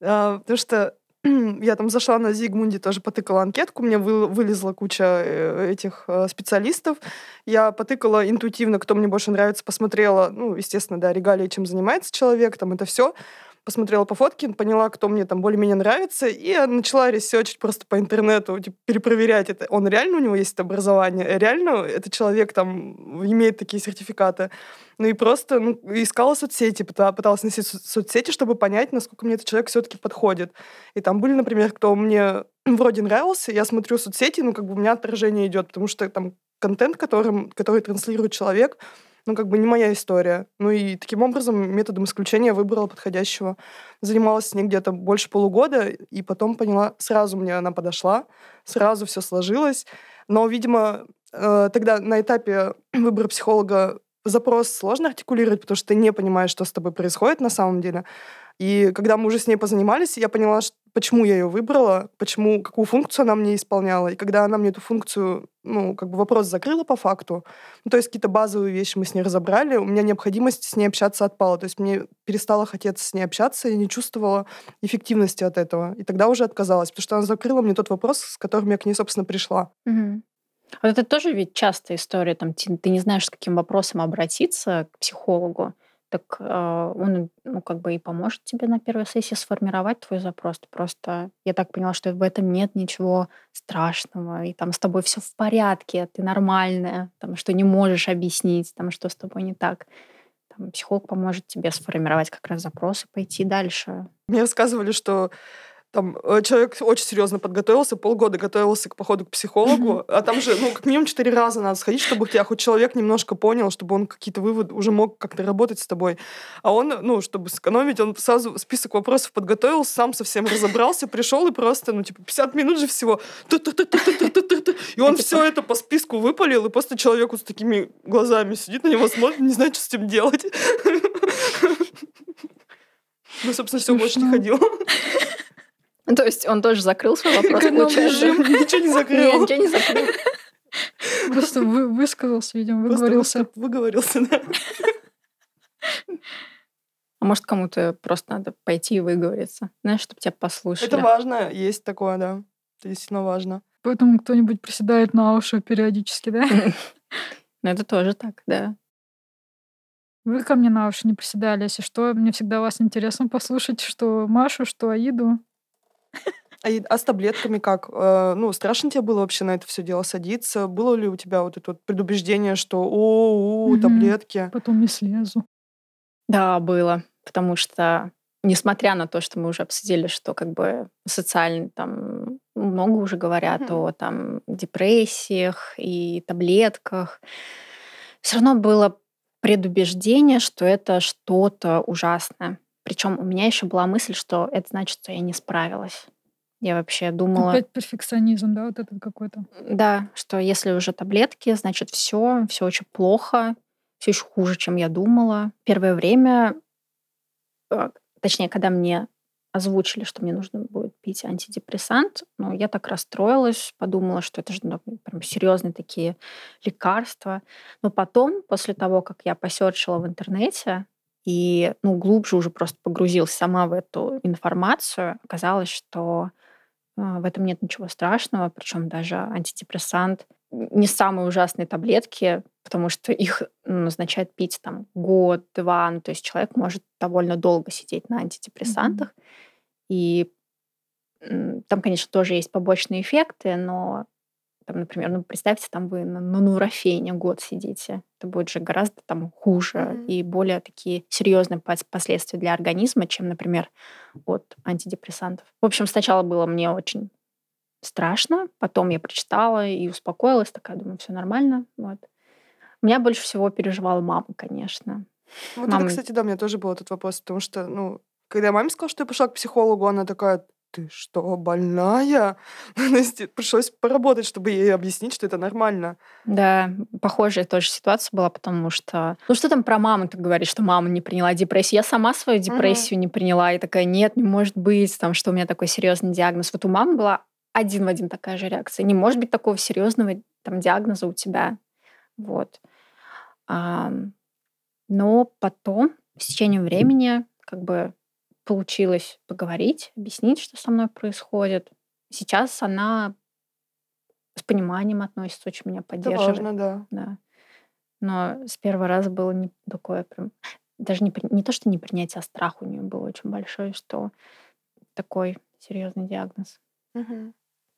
А, потому что я там зашла на Зигмунде, тоже потыкала анкетку, мне вы, вылезла куча э, этих э, специалистов. Я потыкала интуитивно, кто мне больше нравится, посмотрела, ну, естественно, да, регалии, чем занимается человек, там это все. Посмотрела по фотке, поняла, кто мне там более-менее нравится, и начала ресерчить просто по интернету, типа, перепроверять это. Он реально у него есть образование? Реально этот человек там имеет такие сертификаты? Ну и просто ну, искала соцсети, пыталась найти соцсети, чтобы понять, насколько мне этот человек все-таки подходит. И там были, например, кто мне вроде нравился, я смотрю соцсети, ну как бы у меня отражение идет, потому что там контент, которым, который транслирует человек, ну, как бы не моя история. Ну и таким образом методом исключения выбрала подходящего. Занималась с ней где-то больше полугода, и потом поняла, сразу мне она подошла, сразу все сложилось. Но, видимо, э, тогда на этапе выбора психолога запрос сложно артикулировать, потому что ты не понимаешь, что с тобой происходит на самом деле. И когда мы уже с ней позанимались, я поняла, что, почему я ее выбрала, почему, какую функцию она мне исполняла. И когда она мне эту функцию, ну, как бы вопрос закрыла по факту, ну, то есть какие-то базовые вещи мы с ней разобрали, у меня необходимость с ней общаться отпала. То есть мне перестало хотеться с ней общаться, и не чувствовала эффективности от этого. И тогда уже отказалась, потому что она закрыла мне тот вопрос, с которым я к ней, собственно, пришла. Угу. Вот это тоже ведь частая история, там, ты, ты не знаешь, с каким вопросом обратиться к психологу, так э, он, ну, как бы и поможет тебе на первой сессии сформировать твой запрос. Ты просто, я так поняла, что в этом нет ничего страшного, и там с тобой все в порядке, ты нормальная, там, что не можешь объяснить, там, что с тобой не так. Там, психолог поможет тебе сформировать как раз запрос и пойти дальше. Мне рассказывали, что там э, человек очень серьезно подготовился, полгода готовился к походу к психологу, а там же, ну, как минимум четыре раза надо сходить, чтобы тебя хоть человек немножко понял, чтобы он какие-то выводы уже мог как-то работать с тобой. А он, ну, чтобы сэкономить, он сразу список вопросов подготовил, сам совсем разобрался, пришел и просто, ну, типа, 50 минут же всего. И он все это по списку выпалил, и просто человек с такими глазами сидит на него, смотрит, не знает, что с этим делать. Ну, собственно, все, больше не ходил. То есть он тоже закрыл свой вопрос, получается? Ничего не закрыл. Ничего не закрыл. Просто вы, высказался, видимо, выговорился. выговорился, да. А может, кому-то просто надо пойти и выговориться, знаешь, чтобы тебя послушали. Это важно, есть такое, да. Это действительно важно. Поэтому кто-нибудь приседает на уши периодически, да? Ну, это тоже так, да. Вы ко мне на уши не приседали, если что. Мне всегда вас интересно послушать, что Машу, что Аиду. А, а с таблетками как? Э, ну, страшно тебе было вообще на это все дело садиться? Было ли у тебя вот это вот предубеждение, что о, -о, -о таблетки? Потом не слезу. Да, было. Потому что, несмотря на то, что мы уже обсудили, что как бы социально там много уже говорят mm-hmm. о там депрессиях и таблетках, все равно было предубеждение, что это что-то ужасное. Причем у меня еще была мысль, что это значит, что я не справилась. Я вообще думала... Опять перфекционизм, да, вот этот какой-то? Да, что если уже таблетки, значит все, все очень плохо, все еще хуже, чем я думала. Первое время, э, точнее, когда мне озвучили, что мне нужно будет пить антидепрессант, ну, я так расстроилась, подумала, что это же ну, прям серьезные такие лекарства. Но потом, после того, как я посерчила в интернете, и ну, глубже уже просто погрузилась сама в эту информацию, оказалось, что а, в этом нет ничего страшного, причем даже антидепрессант не самые ужасные таблетки, потому что их назначают пить там год-два, ну, то есть человек может довольно долго сидеть на антидепрессантах, mm-hmm. и там, конечно, тоже есть побочные эффекты, но там, например, ну, представьте, там вы на, на нурофене год сидите. Это будет же гораздо там хуже mm-hmm. и более такие серьезные последствия для организма, чем, например, от антидепрессантов. В общем, сначала было мне очень страшно, потом я прочитала и успокоилась, такая, думаю, все нормально. Вот. Меня больше всего переживала мама, конечно. Вот мама... это, кстати, да, у меня тоже был этот вопрос, потому что, ну, когда я маме сказала, что я пошла к психологу, она такая, ты что, больная? Пришлось поработать, чтобы ей объяснить, что это нормально. Да, похожая тоже ситуация была, потому что... Ну что там про маму ты говоришь, что мама не приняла депрессию? Я сама свою депрессию не приняла, и такая, нет, не может быть, там, что у меня такой серьезный диагноз. Вот у мамы была один в один такая же реакция. Не может быть такого серьезного там диагноза у тебя. Вот. А, но потом, с течением времени, как бы получилось поговорить, объяснить, что со мной происходит. Сейчас она с пониманием относится, очень меня поддерживает. Это важно, да. да. Но с первого раза было не такое прям... даже не, не то, что не принятие, а страх у нее был очень большой, что такой серьезный диагноз. Мгм.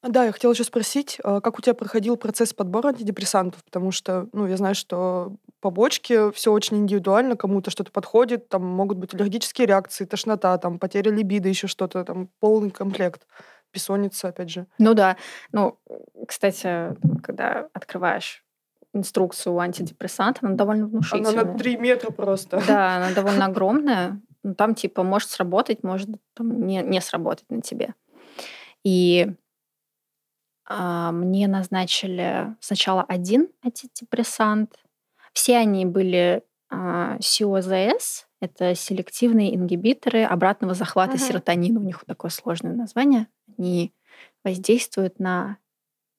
Да, я хотела еще спросить, а, как у тебя проходил процесс подбора антидепрессантов, потому что, ну, я знаю, что побочки все очень индивидуально, кому-то что-то подходит, там могут быть аллергические реакции, тошнота, там потеря либидо, еще что-то, там полный комплект, бессонница, опять же. Ну да. Ну, кстати, когда открываешь инструкцию антидепрессантов, она довольно Она внушительная. на три метра просто. Да, она довольно огромная. Ну, там, типа, может сработать, может там, не, не сработать на тебе. И мне назначили сначала один антидепрессант. Все они были а, СИОЗС, это селективные ингибиторы обратного захвата Мгм. серотонина. У них такое сложное название. Они воздействуют на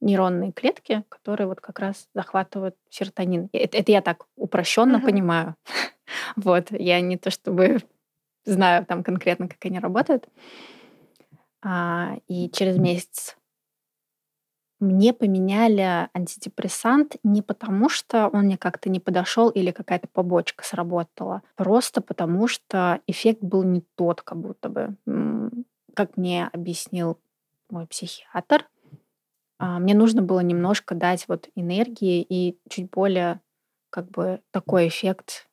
нейронные клетки, которые вот как раз захватывают серотонин. И Это, это я так упрощенно Мгм. понимаю. Вот, я не то чтобы знаю там конкретно, как они работают. А, и через месяц мне поменяли антидепрессант не потому, что он мне как-то не подошел или какая-то побочка сработала, просто потому что эффект был не тот, как будто бы. Как мне объяснил мой психиатр, а, мне нужно было немножко дать вот энергии и чуть более как бы такой эффект,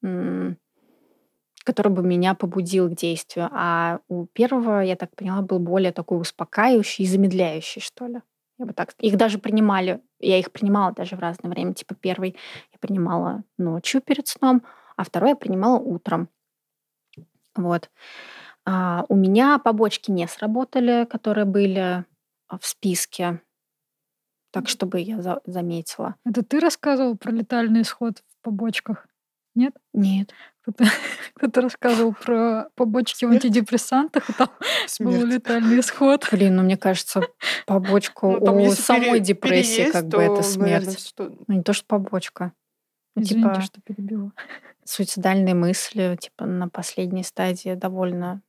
который бы меня побудил к действию. А у первого, я так поняла, был более такой успокаивающий и замедляющий, что ли. Я бы так... Их даже принимали, я их принимала даже в разное время. Типа первый я принимала ночью перед сном, а второй я принимала утром. Вот. А, у меня побочки не сработали, которые были а, в списке. Так, чтобы я за- заметила. Это ты рассказывал про летальный исход в побочках? Нет? Нет. Кто-то, рассказывал про побочки в антидепрессантах, и там был летальный исход. Блин, ну мне кажется, побочку Ну, там, у самой пере- депрессии переесть, как бы то, это смерть. наверное, что- Ну не то, что побочка. Ну, Извините, типа, что перебила. суицидальные мысли, типа на последней стадии довольно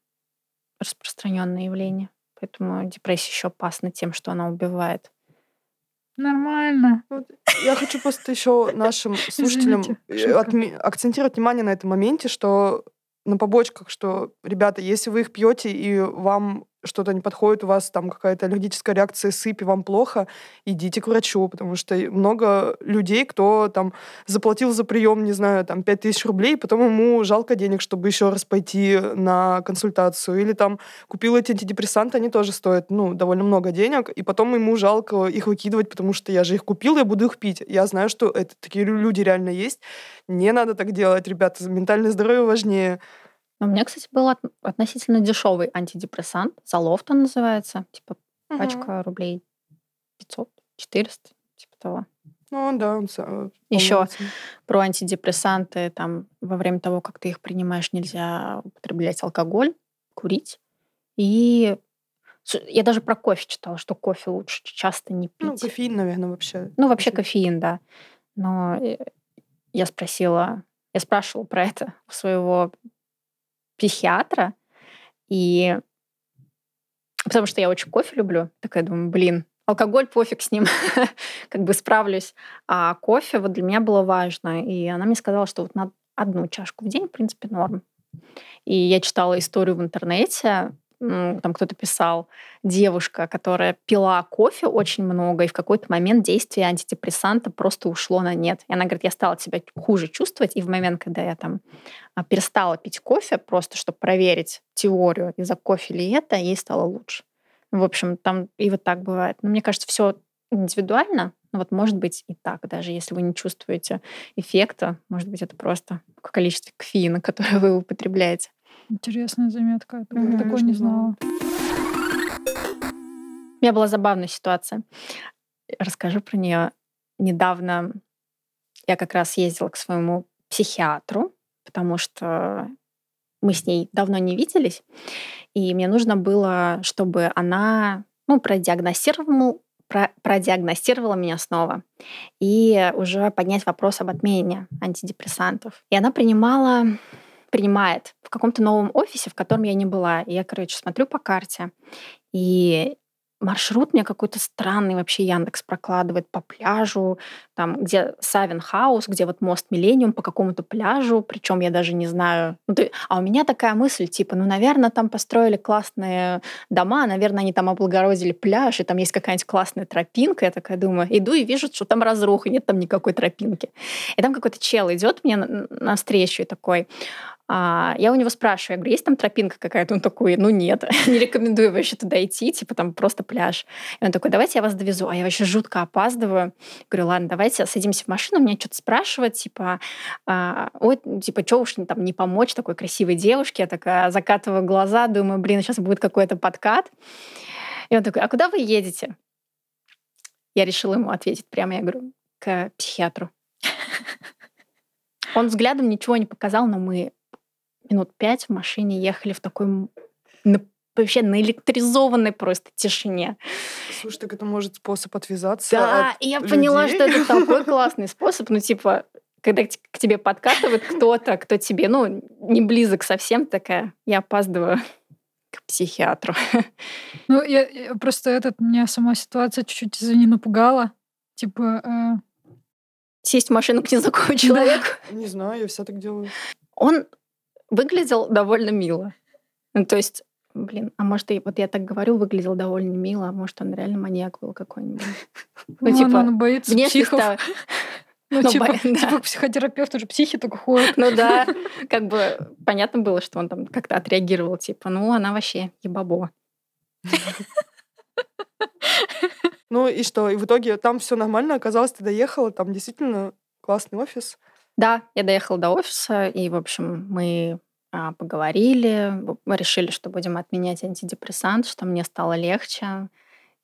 распространенное явление. Поэтому депрессия еще опасна тем, что она убивает. Нормально. Вот Я хочу просто еще нашим слушателям э, отме- акцентировать внимание на этом моменте, что на побочках, что, ребята, если вы их пьете и вам что-то не подходит, у вас там какая-то аллергическая реакция, сыпь, и вам плохо, идите к врачу, потому что много людей, кто там заплатил за прием, не знаю, там 5000 рублей, потом ему жалко денег, чтобы еще раз пойти на консультацию, или там купил эти антидепрессанты, они тоже стоят, ну, довольно много денег, и потом ему жалко их выкидывать, потому что я же их купил, я буду их пить. Я знаю, что это такие лю- люди реально есть. Не надо так делать, ребята, ментальное здоровье важнее. У меня, кстати, был от- относительно дешевый антидепрессант. Залофта называется. Типа Мгм. пачка рублей 500, 400, типа того. Ну да, он са- Еще про антидепрессанты, там, во время того, как ты их принимаешь, нельзя употреблять алкоголь, курить. И я даже про кофе читала, что кофе лучше часто не пить. Ну, кофеин, наверное, вообще. Ну, вообще кофеин. кофеин, да. Но э, я спросила, я спрашивала про это у своего психиатра, и потому что я очень кофе люблю, такая думаю, блин, алкоголь пофиг с ним, как бы справлюсь. А кофе вот для меня было важно, и она мне сказала, что вот на одну чашку в день, в принципе, норм. И я читала историю в интернете, там кто-то писал, девушка, которая пила кофе очень много, и в какой-то момент действие антидепрессанта просто ушло на нет. И она говорит, я стала себя хуже чувствовать, и в момент, когда я там а, перестала пить кофе, просто чтобы проверить теорию, из-за кофе ли это, ей стало лучше. В общем, там и вот так бывает. Но мне кажется, все индивидуально, но вот может быть и так, даже если вы не чувствуете эффекта, может быть, это просто в количестве кофеина, которое вы употребляете. Интересная заметка. Я такое даже не знала. У меня была забавная ситуация. Расскажу про нее. Недавно я как раз ездила к своему психиатру, потому что мы с ней давно не виделись, и мне нужно было, чтобы она ну, продиагностировала, про- продиагностировала меня снова и уже поднять вопрос об отмене антидепрессантов. И она принимала принимает в каком-то новом офисе, в котором я не была. И я, короче, смотрю по карте, и маршрут мне какой-то странный вообще Яндекс прокладывает по пляжу, там, где Савин Хаус, где вот мост Миллениум по какому-то пляжу, причем я даже не знаю. Ну. А у меня такая мысль, типа, ну, наверное, там построили классные дома, наверное, они там облагородили пляж, и там есть какая-нибудь классная тропинка. Я такая думаю, иду и вижу, что там разруха, нет там никакой тропинки. И там какой-то чел идет мне навстречу и такой, а, я у него спрашиваю, я говорю, есть там тропинка какая-то? Он такой, ну нет, не рекомендую вообще туда идти, типа там просто пляж. И он такой, давайте я вас довезу. А я вообще жутко опаздываю. Говорю, ладно, давайте садимся в машину, меня что-то спрашивать, типа, а, ой, типа, что уж там не помочь такой красивой девушке? Я такая закатываю глаза, думаю, блин, сейчас будет какой-то подкат. И он такой, а куда вы едете? Я решила ему ответить прямо, я говорю, к психиатру. Он взглядом ничего не показал, но мы минут пять в машине ехали в такой на, вообще наэлектризованной просто тишине. Слушай, так это может способ отвязаться Да, от и я людей? поняла, что это такой классный способ, ну типа когда к тебе подкатывает кто-то, кто тебе, ну, не близок совсем, такая, я опаздываю к психиатру. Ну, я, я просто этот, меня сама ситуация чуть-чуть, извини, напугала. Типа, э, Сесть в машину к незнакомому человеку. Не знаю, я вся так делаю. Он выглядел довольно мило. Ну, то есть, блин, а может, и, вот я так говорю, выглядел довольно мило, а может, он реально маньяк был какой-нибудь. ну, Ну, типа, он боится психов. Ну, Ну, типа, бо- да. типа психотерапевт уже психи только ходят. Ну да, как бы понятно было, что он там как-то отреагировал, типа, ну, она вообще ебабо. Ну и что? И в итоге там все нормально оказалось, ты доехала, там действительно классный офис. Да, я доехала до офиса, и, в общем, мы а, поговорили, решили, что будем отменять антидепрессант, что мне стало легче,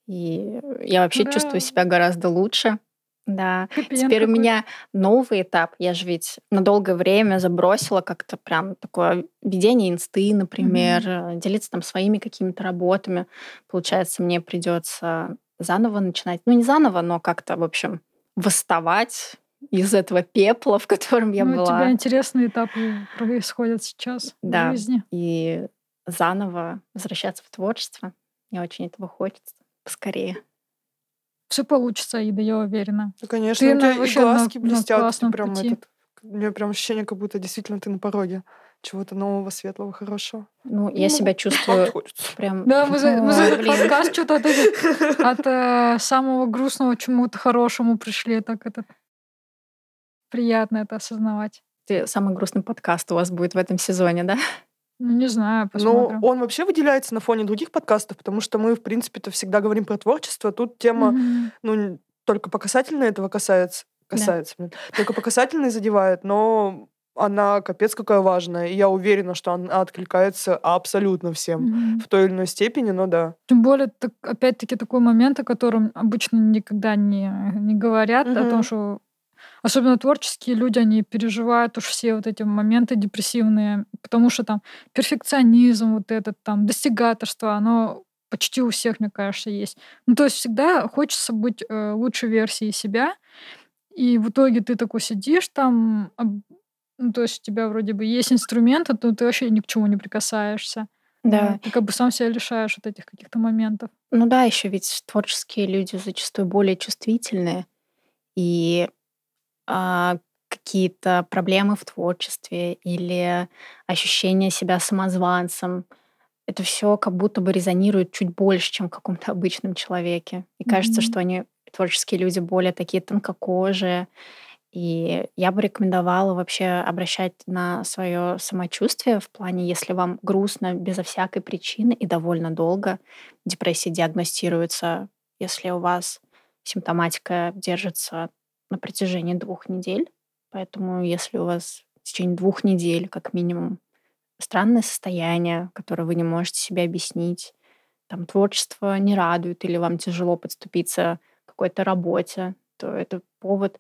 и я вообще Ура! чувствую себя гораздо лучше. Да. Хэппи-энд Теперь у какой. меня новый этап. Я же ведь на долгое время забросила как-то прям такое ведение инсты, например, э, делиться там своими какими-то работами. Получается, мне придется заново начинать. Ну, не заново, но как-то, в общем, восставать из этого пепла, в котором я Ну, у была. тебя интересные этапы происходят сейчас Да. в жизни. И заново возвращаться в творчество. Мне очень этого хочется. Поскорее. Все получится, Аида, я уверена. Ну, конечно, Ты у на- тебя и на- глазки на блестят, ты классном прям пути. этот... У меня прям ощущение, как будто действительно ты на пороге чего-то нового, светлого, хорошего. Ну, я Ну, себя чувствую прям... Да, мы за, мы за этот подкаст что-то от, от э, самого грустного к чему-то хорошему пришли. Так это приятно это осознавать. Ты- Самый грустный подкаст у вас будет в этом сезоне, да? Ну, не знаю, Но посмотрим. он вообще выделяется на фоне других подкастов, потому что мы, в принципе-то, всегда говорим про творчество. Тут тема, Мгм. ну, только по касательной этого касается, касается, блин, только по касательной задевает, но она капец какая важная. И я уверена, что она откликается абсолютно всем. Мгм. В той или иной степени, но да. Тем более, так, опять-таки, такой момент, о котором обычно никогда не, не говорят, о том, что особенно творческие люди, они переживают уж все вот эти моменты депрессивные, потому что там перфекционизм, вот этот там достигаторство, оно почти у всех, мне кажется, есть. Ну, то есть всегда хочется быть э, лучшей версией себя, и в итоге ты такой сидишь там, ну, то есть у тебя вроде бы есть инструменты, то ты вообще ни к чему не прикасаешься. Да. Ты как бы сам себя лишаешь от этих каких-то моментов. Ну да, еще ведь творческие люди зачастую более чувствительные. И какие-то проблемы в творчестве или ощущение себя самозванцем, это все как будто бы резонирует чуть больше, чем в каком-то обычном человеке. И кажется, Мгм. что они, творческие люди, более такие тонкокожие. И я бы рекомендовала вообще обращать на свое самочувствие в плане, если вам грустно безо всякой причины и довольно долго, депрессия диагностируется, если у вас симптоматика держится на протяжении двух недель. Поэтому если у вас в течение двух недель, как минимум, странное состояние, которое вы не можете себе объяснить, там творчество не радует или вам тяжело подступиться к какой-то работе, то это повод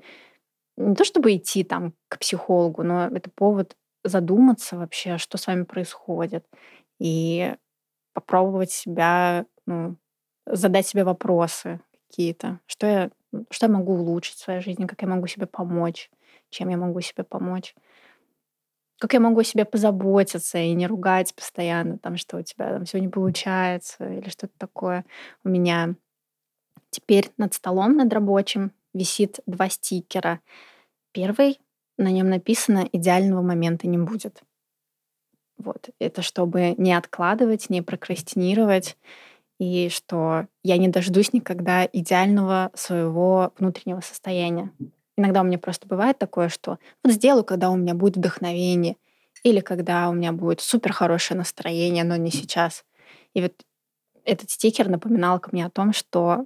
не то чтобы идти там к психологу, но это повод задуматься вообще, что с вами происходит, и попробовать себя, ну, задать себе вопросы какие-то, что я, что я могу улучшить в своей жизни, как я могу себе помочь, чем я могу себе помочь. как я могу о себе позаботиться и не ругать постоянно, там, что у тебя там все не получается или что-то такое. У меня теперь над столом, над рабочим, висит два стикера. Первый, на нем написано «идеального момента не будет». Вот. Это чтобы не откладывать, не прокрастинировать, и что я не дождусь никогда идеального своего внутреннего состояния. Иногда у меня просто бывает такое, что вот сделаю, когда у меня будет вдохновение, или когда у меня будет супер хорошее настроение, но не сейчас. И вот этот стикер напоминал ко мне о том, что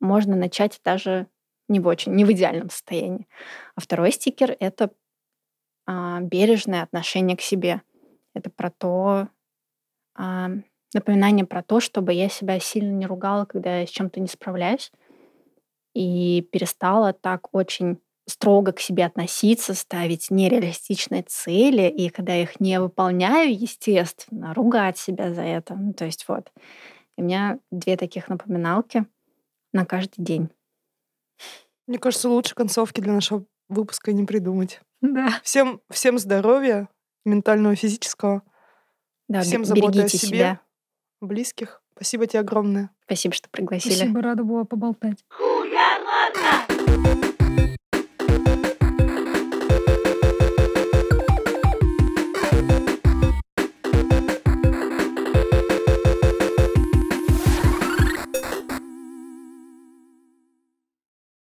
можно начать даже не в очень, не в идеальном состоянии. А второй стикер — это а, бережное отношение к себе. Это про то, а, напоминание про то, чтобы я себя сильно не ругала, когда я с чем-то не справляюсь, и перестала так очень строго к себе относиться, ставить нереалистичные цели, и когда я их не выполняю, естественно, ругать себя за это. Ну, то есть вот. У меня две таких напоминалки на каждый день. Мне кажется, лучше концовки для нашего выпуска не придумать. Да. Всем, всем здоровья, ментального, физического. Да, всем заботы о себе, себя. Близких. Спасибо тебе огромное. Спасибо, что пригласили. Спасибо, рада была поболтать. Хуя ладно!